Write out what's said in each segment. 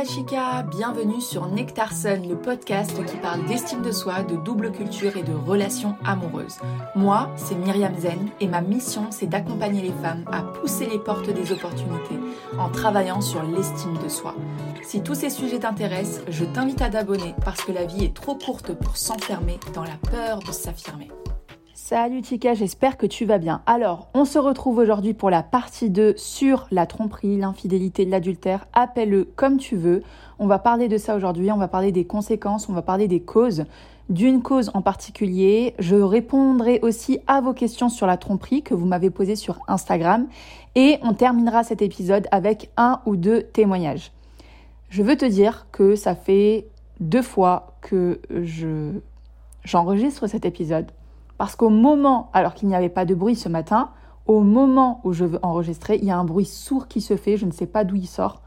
la chica, bienvenue sur Nectar Sun, le podcast qui parle d'estime de soi, de double culture et de relations amoureuses. Moi, c'est Myriam Zen et ma mission, c'est d'accompagner les femmes à pousser les portes des opportunités en travaillant sur l'estime de soi. Si tous ces sujets t'intéressent, je t'invite à t'abonner parce que la vie est trop courte pour s'enfermer dans la peur de s'affirmer. Salut Tika, j'espère que tu vas bien. Alors, on se retrouve aujourd'hui pour la partie 2 sur la tromperie, l'infidélité, l'adultère. Appelle-le comme tu veux. On va parler de ça aujourd'hui, on va parler des conséquences, on va parler des causes, d'une cause en particulier. Je répondrai aussi à vos questions sur la tromperie que vous m'avez posées sur Instagram. Et on terminera cet épisode avec un ou deux témoignages. Je veux te dire que ça fait deux fois que je j'enregistre cet épisode parce qu'au moment, alors qu'il n'y avait pas de bruit ce matin, au moment où je veux enregistrer, il y a un bruit sourd qui se fait, je ne sais pas d'où il sort.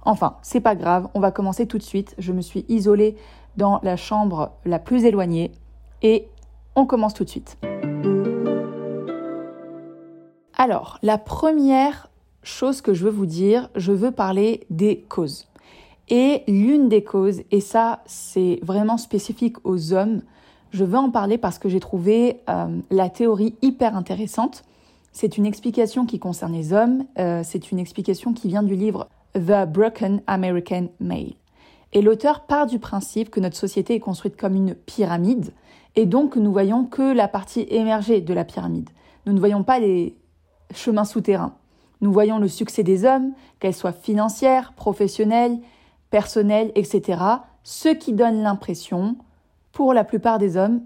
Enfin, c'est pas grave, on va commencer tout de suite. Je me suis isolée dans la chambre la plus éloignée et on commence tout de suite. Alors, la première chose que je veux vous dire, je veux parler des causes. Et l'une des causes, et ça c'est vraiment spécifique aux hommes, je veux en parler parce que j'ai trouvé euh, la théorie hyper intéressante. C'est une explication qui concerne les hommes, euh, c'est une explication qui vient du livre The Broken American Male. Et l'auteur part du principe que notre société est construite comme une pyramide, et donc nous voyons que la partie émergée de la pyramide. Nous ne voyons pas les chemins souterrains. Nous voyons le succès des hommes, qu'elles soient financières, professionnelles, personnelles, etc., ce qui donne l'impression pour la plupart des hommes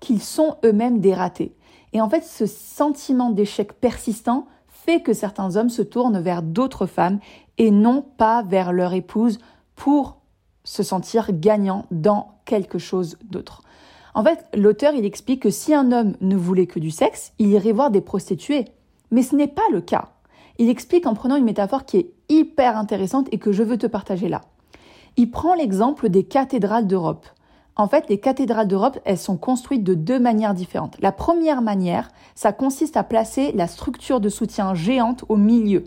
qu'ils sont eux-mêmes des ratés. Et en fait, ce sentiment d'échec persistant fait que certains hommes se tournent vers d'autres femmes et non pas vers leur épouse pour se sentir gagnant dans quelque chose d'autre. En fait, l'auteur, il explique que si un homme ne voulait que du sexe, il irait voir des prostituées. Mais ce n'est pas le cas. Il explique en prenant une métaphore qui est hyper intéressante et que je veux te partager là. Il prend l'exemple des cathédrales d'Europe. En fait, les cathédrales d'Europe, elles sont construites de deux manières différentes. La première manière, ça consiste à placer la structure de soutien géante au milieu.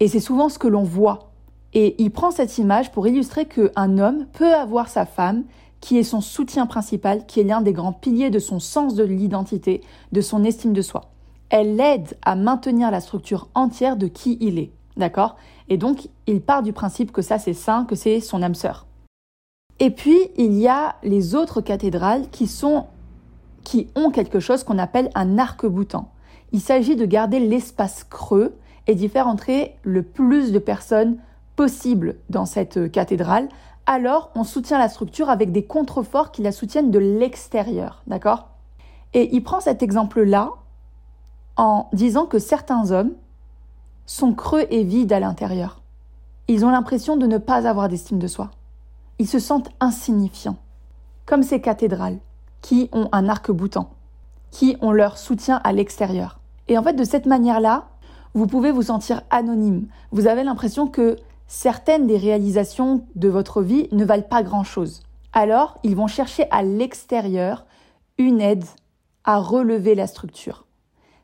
Et c'est souvent ce que l'on voit. Et il prend cette image pour illustrer qu'un homme peut avoir sa femme, qui est son soutien principal, qui est l'un des grands piliers de son sens de l'identité, de son estime de soi. Elle l'aide à maintenir la structure entière de qui il est. D'accord? Et donc, il part du principe que ça c'est sain, que c'est son âme sœur. Et puis, il y a les autres cathédrales qui, sont, qui ont quelque chose qu'on appelle un arc-boutant. Il s'agit de garder l'espace creux et d'y faire entrer le plus de personnes possible dans cette cathédrale. Alors, on soutient la structure avec des contreforts qui la soutiennent de l'extérieur. D'accord? Et il prend cet exemple-là en disant que certains hommes sont creux et vides à l'intérieur. Ils ont l'impression de ne pas avoir d'estime de soi ils se sentent insignifiants, comme ces cathédrales qui ont un arc-boutant, qui ont leur soutien à l'extérieur. Et en fait, de cette manière-là, vous pouvez vous sentir anonyme. Vous avez l'impression que certaines des réalisations de votre vie ne valent pas grand-chose. Alors, ils vont chercher à l'extérieur une aide à relever la structure.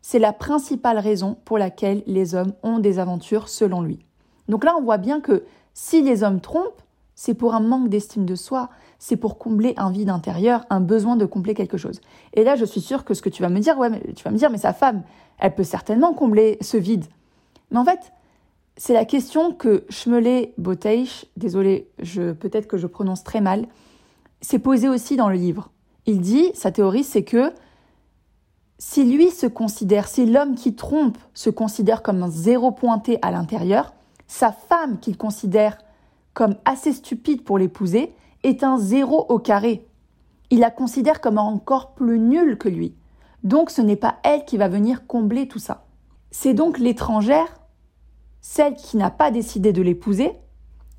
C'est la principale raison pour laquelle les hommes ont des aventures selon lui. Donc là, on voit bien que si les hommes trompent, c'est pour un manque d'estime de soi, c'est pour combler un vide intérieur, un besoin de combler quelque chose. Et là, je suis sûre que ce que tu vas me dire, ouais, mais tu vas me dire, mais sa femme, elle peut certainement combler ce vide. Mais en fait, c'est la question que Schmelé Boteich, désolé, je, peut-être que je prononce très mal, s'est posée aussi dans le livre. Il dit, sa théorie, c'est que si lui se considère, si l'homme qui trompe se considère comme un zéro pointé à l'intérieur, sa femme qu'il considère comme assez stupide pour l'épouser, est un zéro au carré. Il la considère comme encore plus nulle que lui. Donc ce n'est pas elle qui va venir combler tout ça. C'est donc l'étrangère, celle qui n'a pas décidé de l'épouser,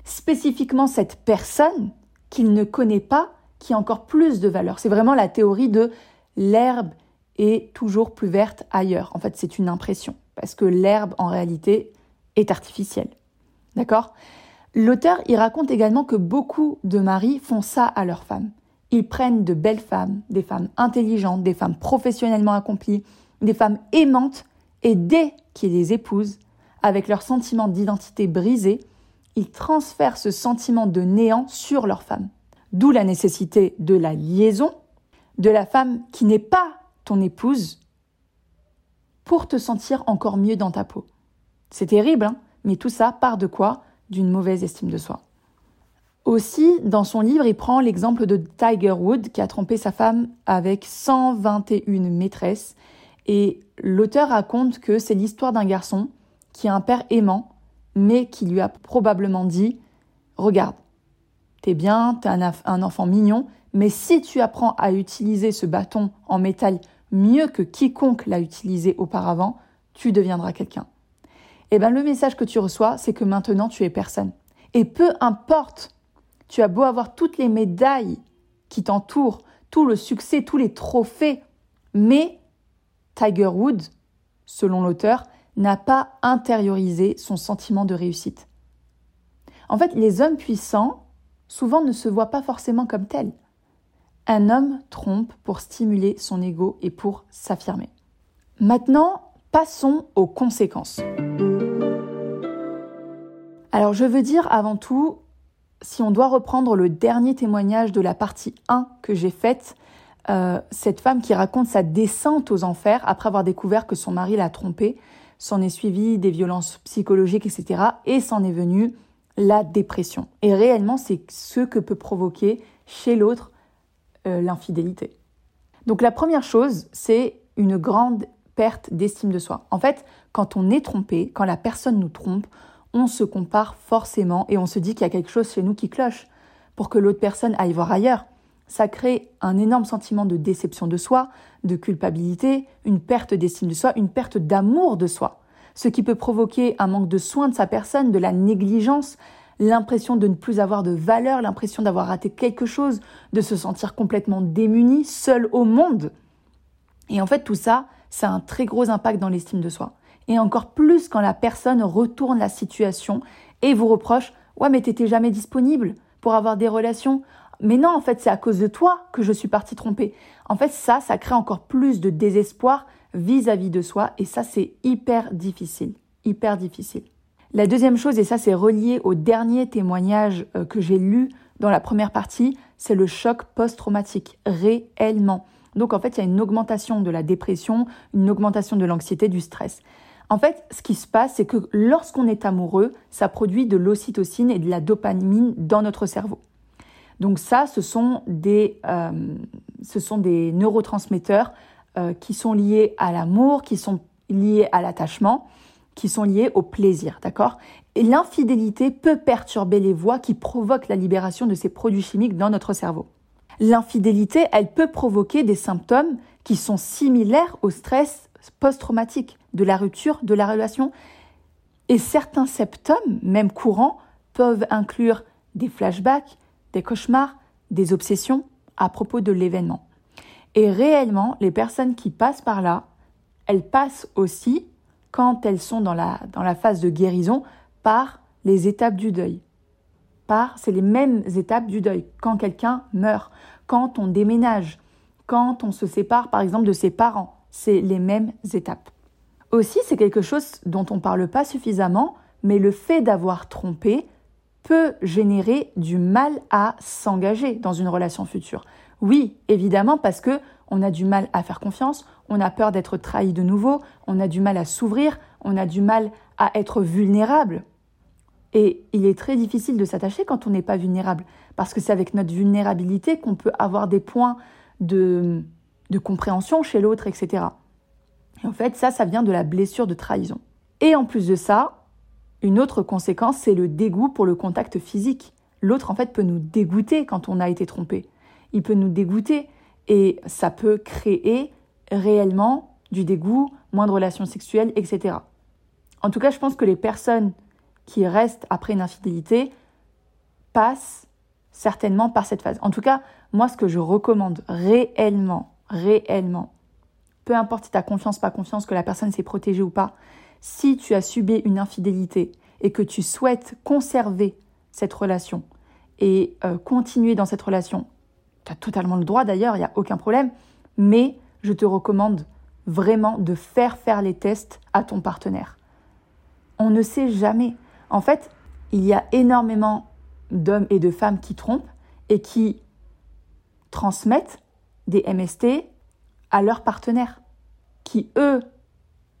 spécifiquement cette personne qu'il ne connaît pas, qui a encore plus de valeur. C'est vraiment la théorie de l'herbe est toujours plus verte ailleurs. En fait, c'est une impression, parce que l'herbe, en réalité, est artificielle. D'accord? L'auteur y raconte également que beaucoup de maris font ça à leurs femmes. Ils prennent de belles femmes, des femmes intelligentes, des femmes professionnellement accomplies, des femmes aimantes, et dès qu'ils les épousent, avec leur sentiment d'identité brisé, ils transfèrent ce sentiment de néant sur leur femme. D'où la nécessité de la liaison de la femme qui n'est pas ton épouse pour te sentir encore mieux dans ta peau. C'est terrible, hein mais tout ça part de quoi? D'une mauvaise estime de soi. Aussi, dans son livre, il prend l'exemple de Tiger Wood qui a trompé sa femme avec 121 maîtresses. Et l'auteur raconte que c'est l'histoire d'un garçon qui a un père aimant, mais qui lui a probablement dit Regarde, t'es bien, t'es un, un enfant mignon, mais si tu apprends à utiliser ce bâton en métal mieux que quiconque l'a utilisé auparavant, tu deviendras quelqu'un. Eh bien le message que tu reçois, c'est que maintenant tu es personne. Et peu importe tu as beau avoir toutes les médailles qui t'entourent, tout le succès, tous les trophées, mais Tiger Woods, selon l'auteur, n'a pas intériorisé son sentiment de réussite. En fait, les hommes puissants, souvent, ne se voient pas forcément comme tels. Un homme trompe pour stimuler son ego et pour s'affirmer. Maintenant, passons aux conséquences. Alors, je veux dire avant tout si on doit reprendre le dernier témoignage de la partie 1 que j'ai faite, euh, cette femme qui raconte sa descente aux enfers après avoir découvert que son mari l'a trompée, s'en est suivi des violences psychologiques, etc. Et s'en est venue la dépression. Et réellement, c'est ce que peut provoquer chez l'autre euh, l'infidélité. Donc la première chose, c'est une grande perte d'estime de soi. En fait, quand on est trompé, quand la personne nous trompe, on se compare forcément et on se dit qu'il y a quelque chose chez nous qui cloche pour que l'autre personne aille voir ailleurs. Ça crée un énorme sentiment de déception de soi, de culpabilité, une perte d'estime de soi, une perte d'amour de soi, ce qui peut provoquer un manque de soin de sa personne, de la négligence, l'impression de ne plus avoir de valeur, l'impression d'avoir raté quelque chose, de se sentir complètement démuni, seul au monde. Et en fait, tout ça, ça a un très gros impact dans l'estime de soi et encore plus quand la personne retourne la situation et vous reproche Ouais, mais t'étais jamais disponible pour avoir des relations. Mais non, en fait, c'est à cause de toi que je suis partie tromper. En fait, ça, ça crée encore plus de désespoir vis-à-vis de soi et ça, c'est hyper difficile. Hyper difficile. La deuxième chose, et ça, c'est relié au dernier témoignage euh, que j'ai lu dans la première partie, c'est le choc post-traumatique, réellement. Donc, en fait, il y a une augmentation de la dépression, une augmentation de l'anxiété, du stress. En fait, ce qui se passe, c'est que lorsqu'on est amoureux, ça produit de l'ocytocine et de la dopamine dans notre cerveau. Donc ça, ce sont des, euh, neurotransmetteurs euh, qui sont liés à l'amour, qui sont liés à l'attachement, qui sont liés au plaisir, d'accord? Et l'infidélité peut perturber les voies qui provoquent la libération de ces produits chimiques dans notre cerveau. L'infidélité, elle peut provoquer des symptômes qui sont similaires au stress post-traumatique de la rupture de la relation. Et certains symptômes, même courants, peuvent inclure des flashbacks, des cauchemars, des obsessions à propos de l'événement. Et réellement, les personnes qui passent par là, elles passent aussi, quand elles sont dans la, dans la phase de guérison, par les étapes du deuil. Par, c'est les mêmes étapes du deuil. Quand quelqu'un meurt, quand on déménage, quand on se sépare par exemple de ses parents, c'est les mêmes étapes. Aussi, c'est quelque chose dont on ne parle pas suffisamment, mais le fait d'avoir trompé peut générer du mal à s'engager dans une relation future. Oui, évidemment, parce que on a du mal à faire confiance, on a peur d'être trahi de nouveau, on a du mal à s'ouvrir, on a du mal à être vulnérable. Et il est très difficile de s'attacher quand on n'est pas vulnérable, parce que c'est avec notre vulnérabilité qu'on peut avoir des points de, de compréhension chez l'autre, etc. Et en fait, ça, ça vient de la blessure de trahison. Et en plus de ça, une autre conséquence, c'est le dégoût pour le contact physique. L'autre, en fait, peut nous dégoûter quand on a été trompé. Il peut nous dégoûter et ça peut créer réellement du dégoût, moins de relations sexuelles, etc. En tout cas, je pense que les personnes qui restent après une infidélité passent certainement par cette phase. En tout cas, moi, ce que je recommande réellement, réellement, peu importe si tu as confiance, pas confiance, que la personne s'est protégée ou pas, si tu as subi une infidélité et que tu souhaites conserver cette relation et euh, continuer dans cette relation, tu as totalement le droit d'ailleurs, il n'y a aucun problème, mais je te recommande vraiment de faire faire les tests à ton partenaire. On ne sait jamais. En fait, il y a énormément d'hommes et de femmes qui trompent et qui transmettent des MST à leurs partenaires, qui eux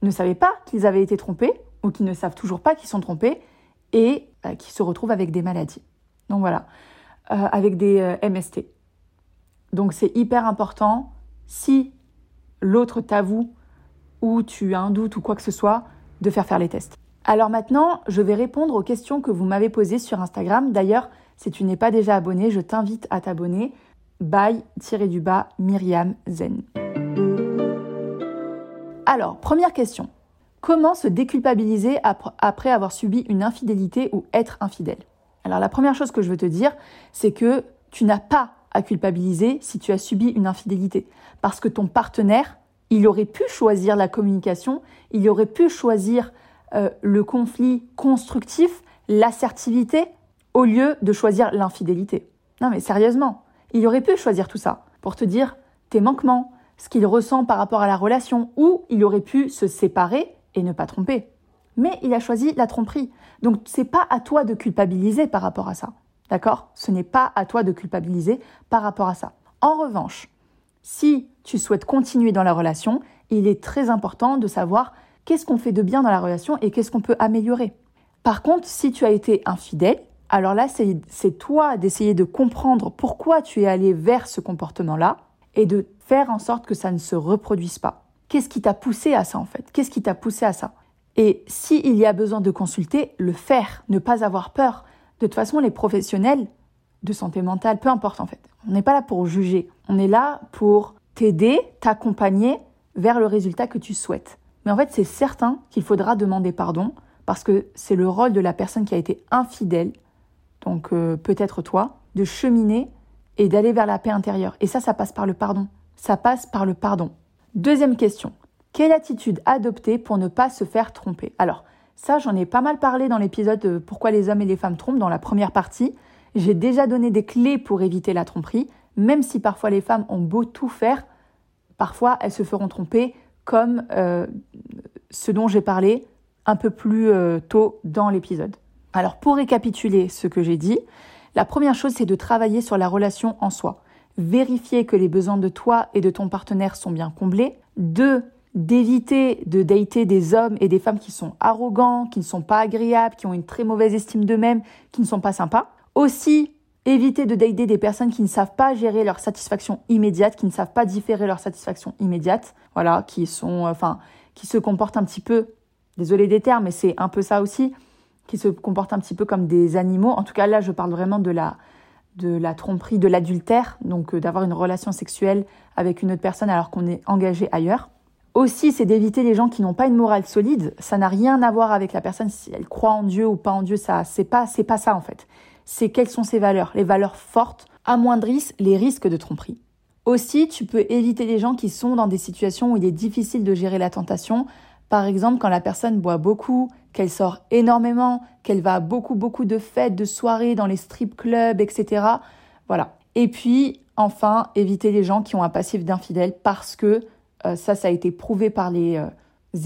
ne savaient pas qu'ils avaient été trompés ou qui ne savent toujours pas qu'ils sont trompés et euh, qui se retrouvent avec des maladies. Donc voilà, euh, avec des euh, MST. Donc c'est hyper important, si l'autre t'avoue ou tu as un doute ou quoi que ce soit, de faire faire les tests. Alors maintenant, je vais répondre aux questions que vous m'avez posées sur Instagram. D'ailleurs, si tu n'es pas déjà abonné, je t'invite à t'abonner. Bye-du-bas Myriam Zen. Alors, première question. Comment se déculpabiliser après avoir subi une infidélité ou être infidèle? Alors la première chose que je veux te dire, c'est que tu n'as pas à culpabiliser si tu as subi une infidélité. Parce que ton partenaire, il aurait pu choisir la communication, il aurait pu choisir euh, le conflit constructif, l'assertivité, au lieu de choisir l'infidélité. Non mais sérieusement, il aurait pu choisir tout ça pour te dire tes manquements, ce qu'il ressent par rapport à la relation, ou il aurait pu se séparer et ne pas tromper. Mais il a choisi la tromperie. Donc c'est pas à toi de culpabiliser par rapport à ça. D'accord? Ce n'est pas à toi de culpabiliser par rapport à ça. En revanche, si tu souhaites continuer dans la relation, il est très important de savoir qu'est-ce qu'on fait de bien dans la relation et qu'est-ce qu'on peut améliorer. Par contre, si tu as été infidèle, alors là, c'est toi d'essayer de comprendre pourquoi tu es allé vers ce comportement-là et de faire en sorte que ça ne se reproduise pas. Qu'est-ce qui t'a poussé à ça en fait? Qu'est-ce qui t'a poussé à ça? Et s'il y a besoin de consulter, le faire, ne pas avoir peur. De toute façon, les professionnels de santé mentale, peu importe en fait, on n'est pas là pour juger, on est là pour t'aider, t'accompagner vers le résultat que tu souhaites. Mais en fait, c'est certain qu'il faudra demander pardon parce que c'est le rôle de la personne qui a été infidèle, donc euh, peut-être toi, de cheminer et d'aller vers la paix intérieure. Et ça, ça passe par le pardon. Ça passe par le pardon. Deuxième question. Quelle attitude adopter pour ne pas se faire tromper? Alors, ça, j'en ai pas mal parlé dans l'épisode Pourquoi les hommes et les femmes trompent dans la première partie. J'ai déjà donné des clés pour éviter la tromperie, même si parfois les femmes ont beau tout faire, parfois elles se feront tromper, comme euh, ce dont j'ai parlé un peu plus euh, tôt dans l'épisode. Alors pour récapituler ce que j'ai dit, la première chose c'est de travailler sur la relation en soi vérifier que les besoins de toi et de ton partenaire sont bien comblés. Deux, d'éviter de dater des hommes et des femmes qui sont arrogants, qui ne sont pas agréables, qui ont une très mauvaise estime d'eux-mêmes, qui ne sont pas sympas. Aussi, éviter de dater des personnes qui ne savent pas gérer leur satisfaction immédiate, qui ne savent pas différer leur satisfaction immédiate, voilà, qui sont, enfin, qui se comportent un petit peu, désolé des termes, mais c'est un peu ça aussi, qui se comportent un petit peu comme des animaux. En tout cas, là, je parle vraiment de la, de la tromperie, de l'adultère, donc euh, d'avoir une relation sexuelle avec une autre personne alors qu'on est engagé ailleurs. Aussi, c'est d'éviter les gens qui n'ont pas une morale solide. Ça n'a rien à voir avec la personne si elle croit en Dieu ou pas en Dieu. Ça, c'est pas, c'est pas ça en fait. C'est quelles sont ses valeurs. Les valeurs fortes amoindrissent les risques de tromperie. Aussi, tu peux éviter les gens qui sont dans des situations où il est difficile de gérer la tentation. Par exemple, quand la personne boit beaucoup, qu'elle sort énormément, qu'elle va à beaucoup, beaucoup de fêtes, de soirées dans les strip clubs, etc. Voilà. Et puis, enfin, éviter les gens qui ont un passif d'infidèle parce que euh, ça, ça a été prouvé par les euh,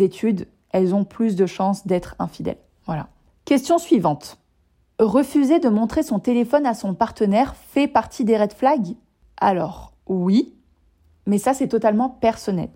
études. Elles ont plus de chances d'être infidèles. Voilà. Question suivante. Refuser de montrer son téléphone à son partenaire fait partie des red flags? Alors, oui, mais ça, c'est totalement personnel.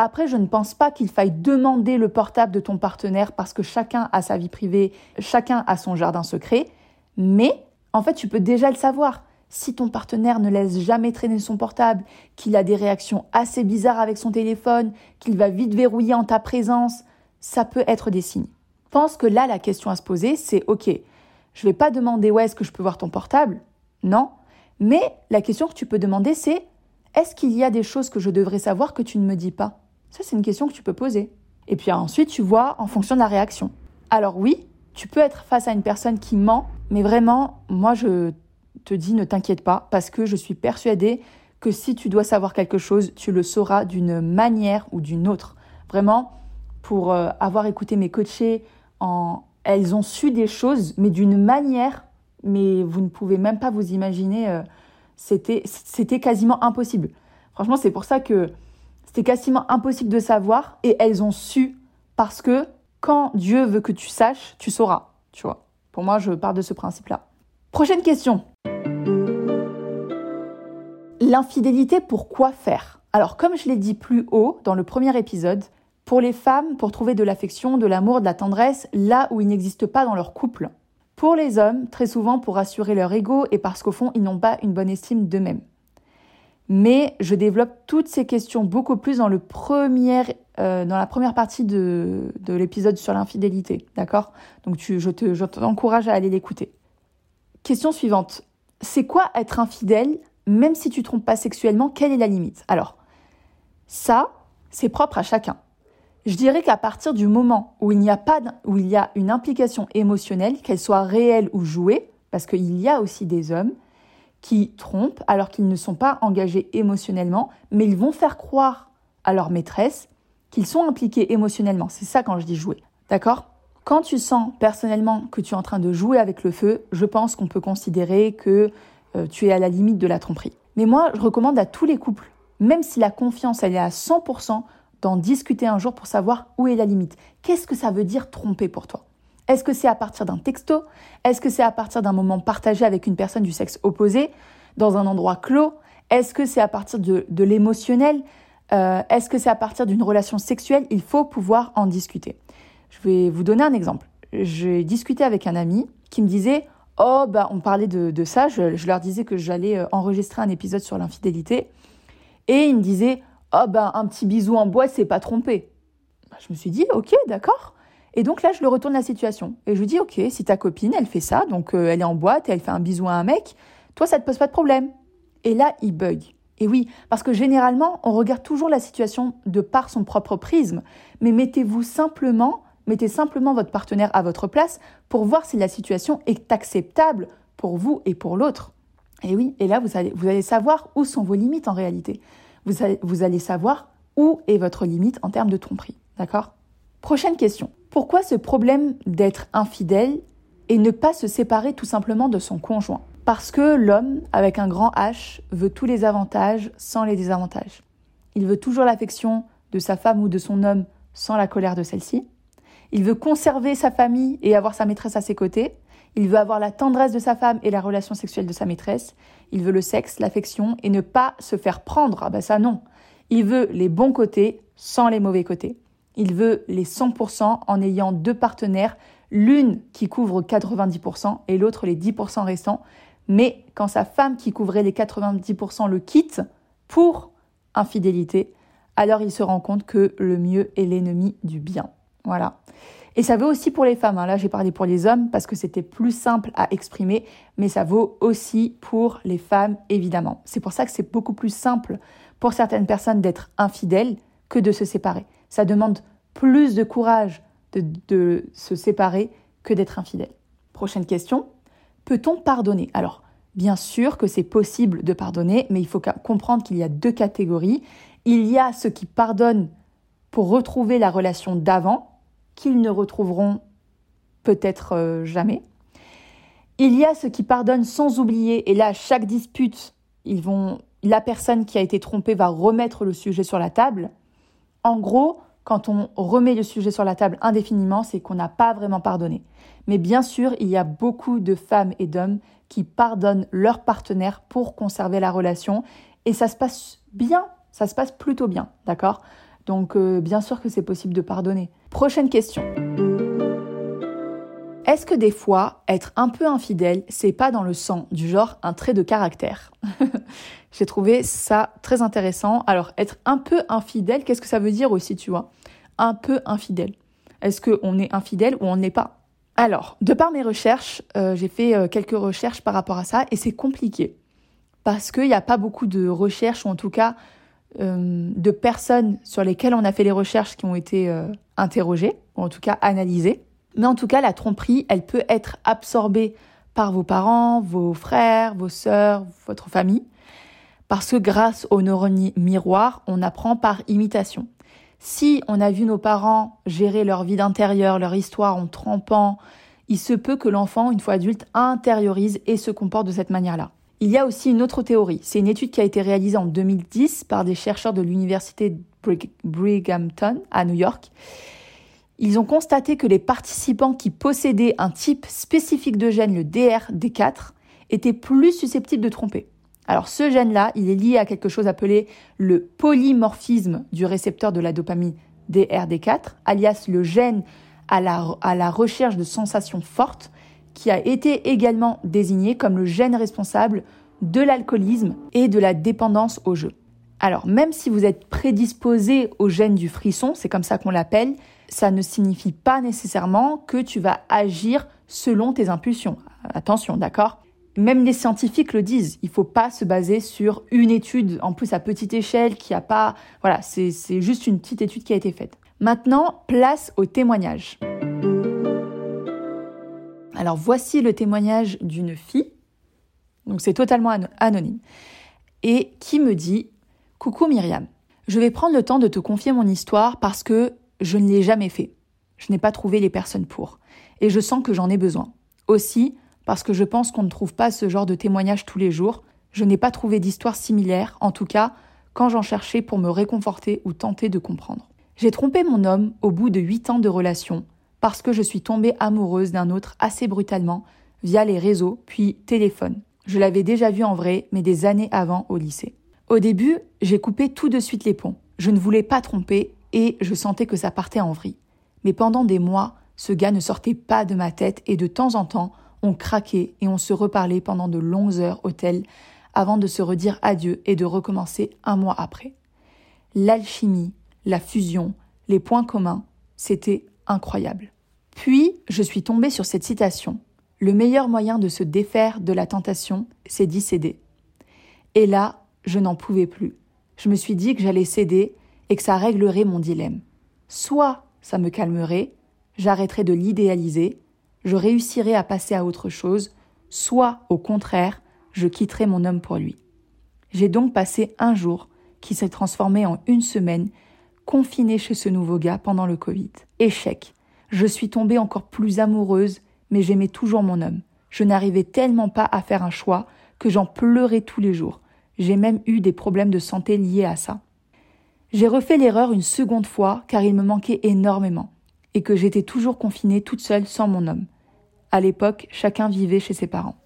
Après, je ne pense pas qu'il faille demander le portable de ton partenaire parce que chacun a sa vie privée, chacun a son jardin secret. Mais en fait, tu peux déjà le savoir. Si ton partenaire ne laisse jamais traîner son portable, qu'il a des réactions assez bizarres avec son téléphone, qu'il va vite verrouiller en ta présence, ça peut être des signes. Je pense que là, la question à se poser, c'est OK, je vais pas demander où est-ce que je peux voir ton portable Non. Mais la question que tu peux demander, c'est est-ce qu'il y a des choses que je devrais savoir que tu ne me dis pas? Ça, c'est une question que tu peux poser. Et puis ensuite, tu vois en fonction de la réaction. Alors oui, tu peux être face à une personne qui ment, mais vraiment, moi, je te dis, ne t'inquiète pas, parce que je suis persuadée que si tu dois savoir quelque chose, tu le sauras d'une manière ou d'une autre. Vraiment, pour euh, avoir écouté mes coachés, en... elles ont su des choses, mais d'une manière, mais vous ne pouvez même pas vous imaginer, euh, c'était quasiment impossible. Franchement, c'est pour ça que c'était quasiment impossible de savoir et elles ont su parce que quand Dieu veut que tu saches, tu sauras, tu vois. Pour moi, je pars de ce principe-là. Prochaine question. L'infidélité, pour quoi faire? Alors, comme je l'ai dit plus haut dans le premier épisode, pour les femmes, pour trouver de l'affection, de l'amour, de la tendresse, là où il n'existe pas dans leur couple. Pour les hommes, très souvent pour assurer leur ego et parce qu'au fond, ils n'ont pas une bonne estime d'eux-mêmes. Mais je développe toutes ces questions beaucoup plus dans, le euh, dans la première partie de, de l'épisode sur l'infidélité. D'accord? Donc je, te, je t'encourage à aller l'écouter. Question suivante. C'est quoi être infidèle, même si tu trompes pas sexuellement? Quelle est la limite? Alors, ça, c'est propre à chacun. Je dirais qu'à partir du moment où il a pas où il y a une implication émotionnelle, qu'elle soit réelle ou jouée, parce qu'il y a aussi des hommes qui trompent alors qu'ils ne sont pas engagés émotionnellement, mais ils vont faire croire à leur maîtresse qu'ils sont impliqués émotionnellement. C'est ça quand je dis jouer. D'accord? Quand tu sens personnellement que tu es en train de jouer avec le feu, je pense qu'on peut considérer que euh, tu es à la limite de la tromperie. Mais moi, je recommande à tous les couples, même si la confiance elle est à 100%, d'en discuter un jour pour savoir où est la limite. Qu'est-ce que ça veut dire tromper pour toi? Est-ce que c'est à partir d'un texto? Est-ce que c'est à partir d'un moment partagé avec une personne du sexe opposé, dans un endroit clos? Est-ce que c'est à partir de, l'émotionnel? Euh, Est-ce que c'est à partir d'une relation sexuelle? Il faut pouvoir en discuter. Je vais vous donner un exemple. J'ai discuté avec un ami qui me disait Oh, bah, on parlait de, ça. Je, leur disais que j'allais euh, enregistrer un épisode sur l'infidélité. Et il me disait oh ben un petit bisou en bois, c'est pas trompé. Bah, je me suis dit, ok, d'accord. Et donc là, je le retourne la situation. Et je lui dis, ok, si ta copine, elle fait ça, donc euh, elle est en boîte et elle fait un bisou à un mec, toi, ça te pose pas de problème. Et là, il bug. Et oui, parce que généralement, on regarde toujours la situation de par son propre prisme. Mais mettez-vous simplement, mettez simplement votre partenaire à votre place pour voir si la situation est acceptable pour vous et pour l'autre. Et oui, et là, vous allez, vous allez savoir où sont vos limites en réalité vous allez, savoir où est votre limite en termes de tromperie. D'accord? Prochaine question. Pourquoi ce problème d'être infidèle et ne pas se séparer tout simplement de son conjoint? Parce que l'homme, avec un grand H, veut tous les avantages sans les désavantages. Il veut toujours l'affection de sa femme ou de son homme sans la colère de celle-ci. Il veut conserver sa famille et avoir sa maîtresse à ses côtés. Il veut avoir la tendresse de sa femme et la relation sexuelle de sa maîtresse. Il veut le sexe, l'affection et ne pas se faire prendre. Ah ben ça non. Il veut les bons côtés sans les mauvais côtés. Il veut les 100% en ayant deux partenaires, l'une qui couvre 90% et l'autre les 10% restants. Mais quand sa femme qui couvrait les 90% le quitte pour infidélité, alors il se rend compte que le mieux est l'ennemi du bien. Voilà. Et ça vaut aussi pour les femmes. Hein. Là, j'ai parlé pour les hommes parce que c'était plus simple à exprimer, mais ça vaut aussi pour les femmes, évidemment. C'est pour ça que c'est beaucoup plus simple pour certaines personnes d'être infidèles que de se séparer. Ça demande plus de courage de, se séparer que d'être infidèle. Prochaine question. Peut-on pardonner? Alors, bien sûr que c'est possible de pardonner, mais il faut comprendre qu'il y a deux catégories. Il y a ceux qui pardonnent pour retrouver la relation d'avant, qu'ils ne retrouveront peut-être euh, jamais. Il y a ceux qui pardonnent sans oublier, et là, chaque dispute, la personne qui a été trompée va remettre le sujet sur la table. En gros, quand on remet le sujet sur la table indéfiniment, c'est qu'on n'a pas vraiment pardonné. Mais bien sûr, il y a beaucoup de femmes et d'hommes qui pardonnent leur partenaire pour conserver la relation, et ça se passe bien, ça se passe plutôt bien, d'accord? Donc euh, bien sûr que c'est possible de pardonner. Prochaine question. Est-ce que des fois, être un peu infidèle, c'est pas dans le sang, du genre un trait de caractère? J'ai trouvé ça très intéressant. Alors, être un peu infidèle, qu'est-ce que ça veut dire aussi, tu vois? Un peu infidèle. Est-ce qu'on est infidèle ou on n'est pas? Alors, de par mes recherches, euh, j'ai fait euh, quelques recherches par rapport à ça et c'est compliqué. Parce qu'il n'y a pas beaucoup de recherches, ou en tout cas euh, de personnes sur lesquelles on a fait les recherches qui ont été interrogées, ou en tout cas analysées. Mais en tout cas, la tromperie, elle peut être absorbée par vos parents, vos frères, vos sœurs, votre famille, parce que grâce aux neurones miroirs, on apprend par imitation. Si on a vu nos parents gérer leur vie d'intérieur, leur histoire en trompant, il se peut que l'enfant, une fois adulte, intériorise et se comporte de cette manière-là. Il y a aussi une autre théorie. C'est une étude qui a été réalisée en 2010 par des chercheurs de l'université Brighamton à New York. Ils ont constaté que les participants qui possédaient un type spécifique de gène, le DRD4, étaient plus susceptibles de tromper. Alors ce gène-là, il est lié à quelque chose appelé le polymorphisme du récepteur de la dopamine DRD4, alias le gène à la, recherche de sensations fortes, qui a été également désigné comme le gène responsable de l'alcoolisme et de la dépendance au jeu. Alors même si vous êtes prédisposé au gène du frisson, c'est comme ça qu'on l'appelle, ça ne signifie pas nécessairement que tu vas agir selon tes impulsions. Attention, d'accord? Même les scientifiques le disent, il ne faut pas se baser sur une étude, en plus à petite échelle, qui a pas... Voilà, c'est juste une petite étude qui a été faite. Maintenant, place au témoignage. Alors voici le témoignage d'une fille, donc c'est totalement anonyme, et qui me dit Coucou Myriam, je vais prendre le temps de te confier mon histoire parce que je ne l'ai jamais fait. Je n'ai pas trouvé les personnes pour, et je sens que j'en ai besoin. Aussi, parce que je pense qu'on ne trouve pas ce genre de témoignage tous les jours. Je n'ai pas trouvé d'histoire similaire, en tout cas quand j'en cherchais pour me réconforter ou tenter de comprendre. J'ai trompé mon homme au bout de huit ans de relation parce que je suis tombée amoureuse d'un autre assez brutalement via les réseaux puis téléphone. Je l'avais déjà vu en vrai, mais des années avant au lycée. Au début, j'ai coupé tout de suite les ponts. Je ne voulais pas tromper et je sentais que ça partait en vrille. Mais pendant des mois, ce gars ne sortait pas de ma tête et de temps en temps, on craquait et on se reparlait pendant de longues heures au tel avant de se redire adieu et de recommencer un mois après. L'alchimie, la fusion, les points communs, c'était incroyable. Puis, je suis tombée sur cette citation. Le meilleur moyen de se défaire de la tentation, c'est d'y céder. Et là, je n'en pouvais plus. Je me suis dit que j'allais céder et que ça réglerait mon dilemme. Soit ça me calmerait, j'arrêterais de l'idéaliser, je réussirai à passer à autre chose, soit au contraire, je quitterai mon homme pour lui. J'ai donc passé un jour qui s'est transformé en une semaine, confinée chez ce nouveau gars pendant le Covid. Échec. Je suis tombée encore plus amoureuse, mais j'aimais toujours mon homme. Je n'arrivais tellement pas à faire un choix que j'en pleurais tous les jours. J'ai même eu des problèmes de santé liés à ça. J'ai refait l'erreur une seconde fois car il me manquait énormément et que j'étais toujours confinée toute seule sans mon homme. À l'époque, chacun vivait chez ses parents.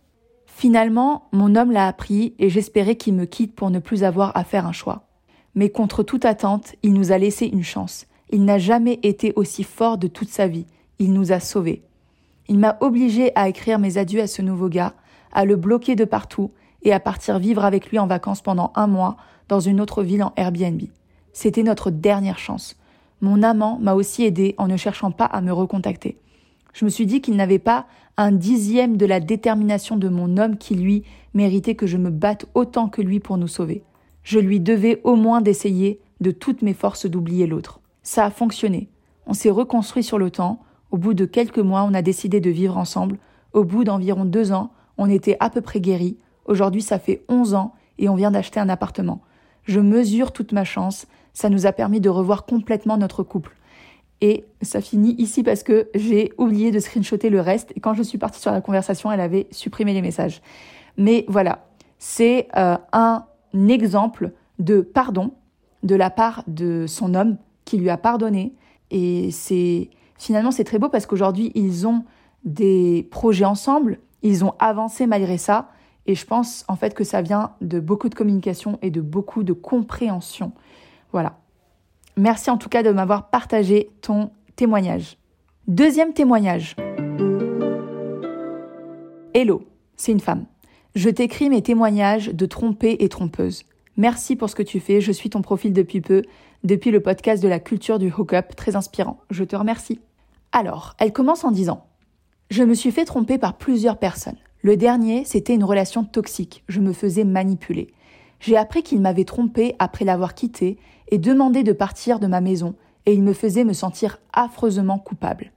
Finalement, mon homme l'a appris et j'espérais qu'il me quitte pour ne plus avoir à faire un choix. Mais contre toute attente, il nous a laissé une chance. Il n'a jamais été aussi fort de toute sa vie. Il nous a sauvés. Il m'a obligé à écrire mes adieux à ce nouveau gars, à le bloquer de partout et à partir vivre avec lui en vacances pendant un mois dans une autre ville en Airbnb. C'était notre dernière chance. Mon amant m'a aussi aidé en ne cherchant pas à me recontacter. Je me suis dit qu'il n'avait pas un dixième de la détermination de mon homme qui, lui, méritait que je me batte autant que lui pour nous sauver. Je lui devais au moins d'essayer de toutes mes forces d'oublier l'autre. Ça a fonctionné. On s'est reconstruit sur le temps. Au bout de quelques mois, on a décidé de vivre ensemble. Au bout d'environ deux ans, on était à peu près guéris. Aujourd'hui, ça fait onze ans et on vient d'acheter un appartement. Je mesure toute ma chance. Ça nous a permis de revoir complètement notre couple. Et ça finit ici parce que j'ai oublié de screenshotter le reste. Et quand je suis partie sur la conversation, elle avait supprimé les messages. Mais voilà, c'est euh, un exemple de pardon de la part de son homme qui lui a pardonné. Et c'est finalement c'est très beau parce qu'aujourd'hui ils ont des projets ensemble, ils ont avancé malgré ça. Et je pense en fait que ça vient de beaucoup de communication et de beaucoup de compréhension. Voilà. Merci en tout cas de m'avoir partagé ton témoignage. Deuxième témoignage. Hello, c'est une femme. Je t'écris mes témoignages de trompée et trompeuse. Merci pour ce que tu fais, je suis ton profil depuis peu, depuis le podcast de la culture du hook-up, très inspirant. Je te remercie. Alors, elle commence en disant Je me suis fait tromper par plusieurs personnes. Le dernier, c'était une relation toxique. Je me faisais manipuler. J'ai appris qu'il m'avait trompé après l'avoir quitté et demandé de partir de ma maison, et il me faisait me sentir affreusement coupable.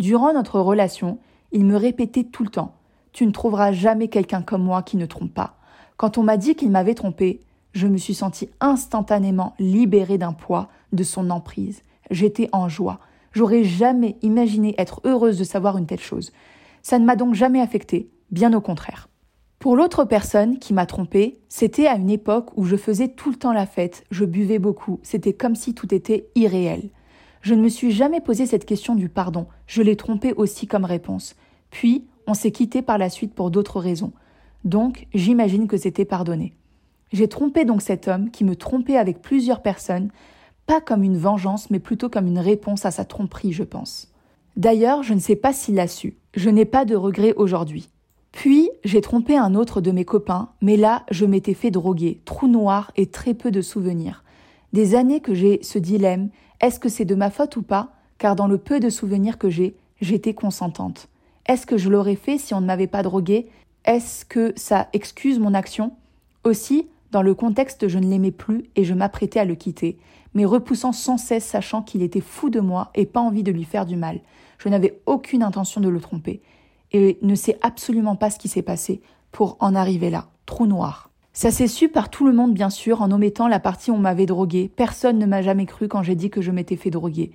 Durant notre relation, il me répétait tout le temps Tu ne trouveras jamais quelqu'un comme moi qui ne trompe pas. Quand on m'a dit qu'il m'avait trompé, je me suis sentie instantanément libérée d'un poids, de son emprise. J'étais en joie. J'aurais jamais imaginé être heureuse de savoir une telle chose. Ça ne m'a donc jamais affectée, bien au contraire. Pour l'autre personne qui m'a trompée, c'était à une époque où je faisais tout le temps la fête, je buvais beaucoup, c'était comme si tout était irréel. Je ne me suis jamais posé cette question du pardon. Je l'ai trompé aussi comme réponse. Puis, on s'est quitté par la suite pour d'autres raisons. Donc, j'imagine que c'était pardonné. J'ai trompé donc cet homme qui me trompait avec plusieurs personnes, pas comme une vengeance, mais plutôt comme une réponse à sa tromperie, je pense. D'ailleurs, je ne sais pas s'il l'a su. Je n'ai pas de regrets aujourd'hui. Puis, j'ai trompé un autre de mes copains, mais là, je m'étais fait droguer, trou noir et très peu de souvenirs. Des années que j'ai ce dilemme, est-ce que c'est de ma faute ou pas? Car dans le peu de souvenirs que j'ai, j'étais consentante. Est-ce que je l'aurais fait si on ne m'avait pas drogué Est-ce que ça excuse mon action? Aussi, dans le contexte, je ne l'aimais plus et je m'apprêtais à le quitter, mais repoussant sans cesse sachant qu'il était fou de moi et pas envie de lui faire du mal. Je n'avais aucune intention de le tromper et ne sais absolument pas ce qui s'est passé pour en arriver là. Trou noir. Ça s'est su par tout le monde, bien sûr, en omettant la partie où on m'avait drogué. Personne ne m'a jamais cru quand j'ai dit que je m'étais fait droguer.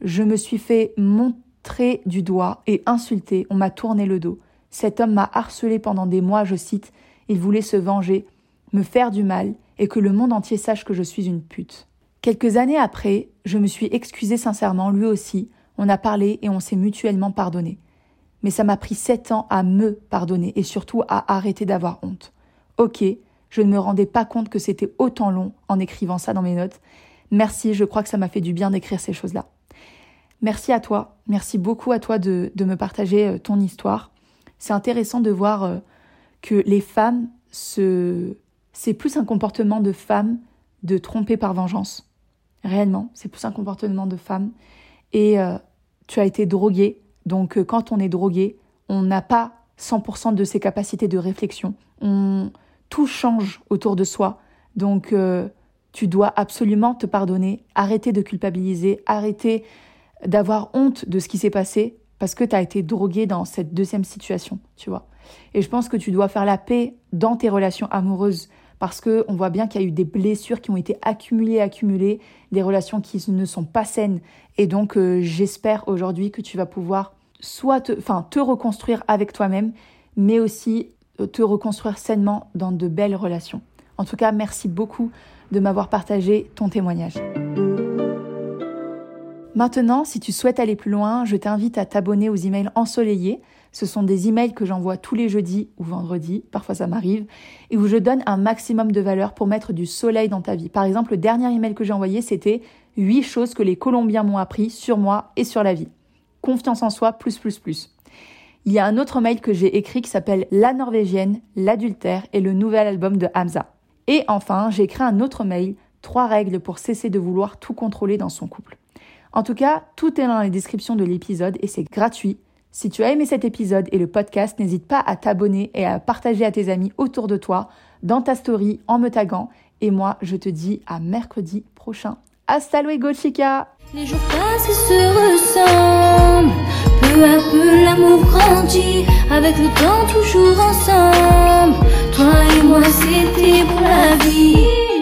Je me suis fait montrer du doigt et insulter. On m'a tourné le dos. Cet homme m'a harcelé pendant des mois, je cite. Il voulait se venger, me faire du mal et que le monde entier sache que je suis une pute. Quelques années après, je me suis excusée sincèrement, lui aussi. On a parlé et on s'est mutuellement pardonné mais ça m'a pris sept ans à me pardonner et surtout à arrêter d'avoir honte. Ok, je ne me rendais pas compte que c'était autant long en écrivant ça dans mes notes. Merci, je crois que ça m'a fait du bien d'écrire ces choses-là. Merci à toi, merci beaucoup à toi de, me partager euh, ton histoire. C'est intéressant de voir euh, que les femmes, se... c'est plus un comportement de femmes de tromper par vengeance. Réellement, c'est plus un comportement de femmes. Et euh, tu as été droguée donc euh, quand on est drogué, on n'a pas 100% de ses capacités de réflexion. On, tout change autour de soi. Donc euh, tu dois absolument te pardonner, arrêter de culpabiliser, arrêter d'avoir honte de ce qui s'est passé parce que tu as été drogué dans cette deuxième situation, tu vois. Et je pense que tu dois faire la paix dans tes relations amoureuses parce que on voit bien qu'il y a eu des blessures qui ont été accumulées, accumulées, des relations qui ne sont pas saines. Et donc, euh, j'espère aujourd'hui que tu vas pouvoir soit te, enfin, te reconstruire avec toi-même, mais aussi euh, te reconstruire sainement dans de belles relations. En tout cas, merci beaucoup de m'avoir partagé ton témoignage. Maintenant, si tu souhaites aller plus loin, je t'invite à t'abonner aux emails ensoleillés. Ce sont des emails que j'envoie tous les jeudis ou vendredis, parfois ça m'arrive, et où je donne un maximum de valeur pour mettre du soleil dans ta vie. Par exemple, le dernier email que j'ai envoyé, c'était 8 choses que les Colombiens m'ont appris sur moi et sur la vie. Confiance en soi, plus, plus, plus. Il y a un autre mail que j'ai écrit qui s'appelle La Norvégienne, l'adultère et le nouvel album de Hamza. Et enfin, j'ai écrit un autre mail, trois règles pour cesser de vouloir tout contrôler dans son couple. En tout cas, tout est dans les descriptions de l'épisode et c'est gratuit. Si tu as aimé cet épisode et le podcast, n'hésite pas à t'abonner et à partager à tes amis autour de toi, dans ta story, en me taguant. Et moi, je te dis à mercredi prochain. Hasta luego, chica! Les jours passent et se ressemblent. Peu à peu, l'amour grandit. Avec le temps, toujours ensemble. Toi et moi, c'était pour la vie.